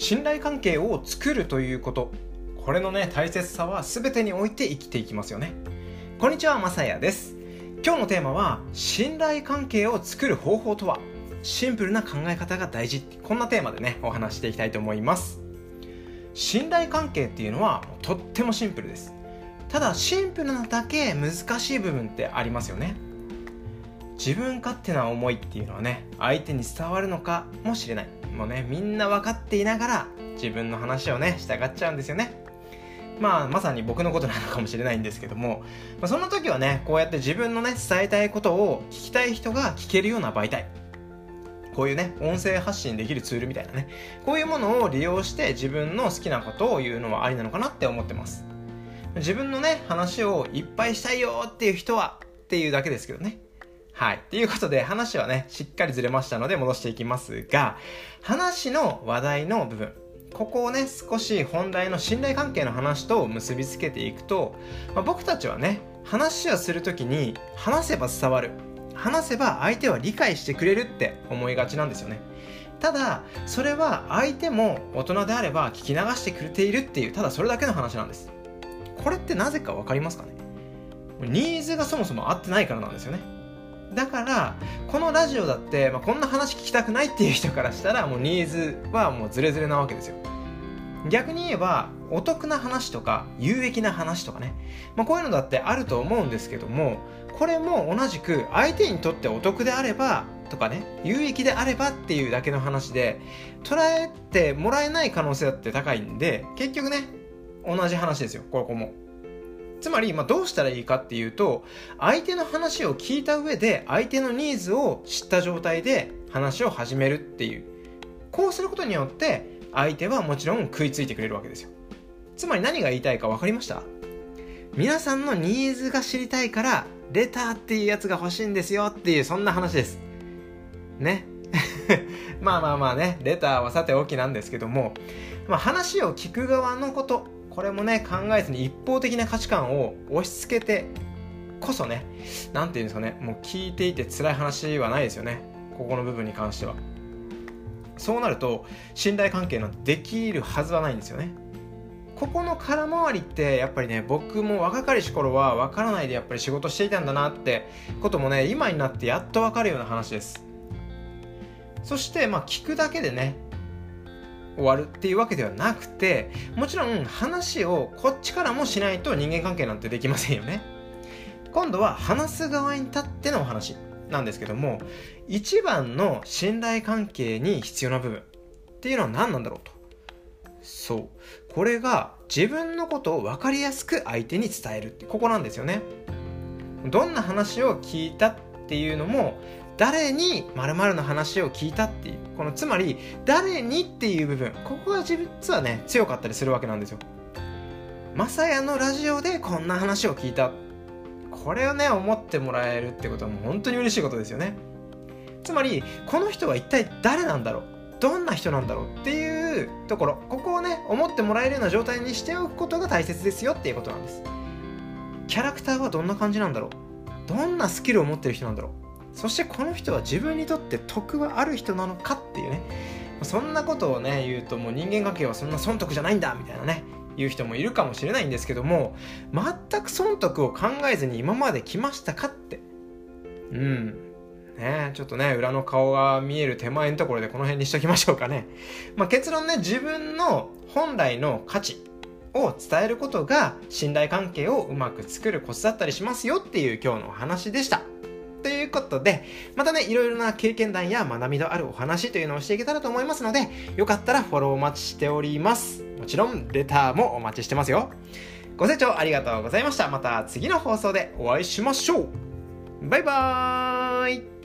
信頼関係を作るということ。これのね大切さは全てにおいて生きていきますよね。こんにちはまさやです。今日のテーマは信頼関係を作る方法とは。シンプルな考え方が大事。こんなテーマでねお話していきたいと思います。信頼関係っていうのはとってもシンプルです。ただシンプルなだけ難しい部分ってありますよね。自分勝手な思いっていうのはね相手に伝わるのかもしれない。もねみんな分かっていながら自分の話をね従っちゃうんですよね。まあまさに僕のことなのかもしれないんですけども、まあ、その時はねこうやって自分のね伝えたいことを聞きたい人が聞けるような媒体。こういうね音声発信できるツールみたいなね。こういうものを利用して自分の好きなことを言うのはありなのかなって思ってます。自分のね話をいっぱいしたいよっていう人はっていうだけですけどね。はい。ということで、話はね、しっかりずれましたので戻していきますが、話の話題の部分。ここをね、少し本題の信頼関係の話と結びつけていくと、まあ、僕たちはね、話をするときに、話せば伝わる。話せば相手は理解してくれるって思いがちなんですよね。ただ、それは相手も大人であれば聞き流してくれているっていう、ただそれだけの話なんです。これってなぜかわかりますかね？ニーズがそもそも合ってないからなんですよね。だからこのラジオだって、まあ、こんな話聞きたくないっていう人からしたらもうニーズはもうズレズレなわけですよ。逆に言えばお得な話とか有益な話とかね、まあ、こういうのだってあると思うんですけどもこれも同じく相手にとってお得であればとかね有益であればっていうだけの話で捉えてもらえない可能性だって高いんで結局ね同じ話ですよここも。つまり、まあ、どうしたらいいかっていうと、相手の話を聞いた上で、相手のニーズを知った状態で話を始めるっていう。こうすることによって、相手はもちろん食いついてくれるわけですよ。つまり何が言いたいか分かりました？皆さんのニーズが知りたいから、レターっていうやつが欲しいんですよっていう、そんな話です。ね？まあまあまあね、レターはさておきなんですけども、まあ、話を聞く側のこと、これもね考えずに一方的な価値観を押し付けてこそね何て言うんですかねもう聞いていて辛い話はないですよね。ここの部分に関しては。そうなると信頼関係なんてできるはずはないんですよね。ここの空回りってやっぱりね僕も若かりし頃は分からないでやっぱり仕事していたんだなってこともね今になってやっと分かるような話です。そしてまあ聞くだけでね終わるっていうわけではなくてもちろん話をこっちからもしないと人間関係なんてできませんよね。今度は話す側に立ってのお話なんですけども一番の信頼関係に必要な部分っていうのは何なんだろうと。そう。これが自分のことを分かりやすく相手に伝えるってここなんですよね。どんな話を聞いたっていうのも誰に〇〇の話を聞いたっていうこのつまり誰にっていう部分ここが実はね強かったりするわけなんですよ。まさやのラジオでこんな話を聞いた。これをね思ってもらえるってことはもう本当に嬉しいことですよね。つまりこの人は一体誰なんだろう？どんな人なんだろうっていうところ。ここをね思ってもらえるような状態にしておくことが大切ですよっていうことなんです。キャラクターはどんな感じなんだろう？どんなスキルを持ってる人なんだろう？そしてこの人は自分にとって得はある人なのかっていうね。そんなことをね言うともう人間関係はそんな損得じゃないんだみたいなね言う人もいるかもしれないんですけども全く損得を考えずに今まで来ましたかって。うん。ねちょっとね裏の顔が見える手前のところでこの辺にしときましょうかね、まあ、結論ね自分の本来の価値を伝えることが信頼関係をうまく作るコツだったりしますよっていう今日のお話でした。ということで、またね、いろいろな経験談や学びのあるお話というのをしていけたらと思いますので、よかったらフォローお待ちしております。もちろん、レターもお待ちしてますよ。ご清聴ありがとうございました。また次の放送でお会いしましょう。バイバーイ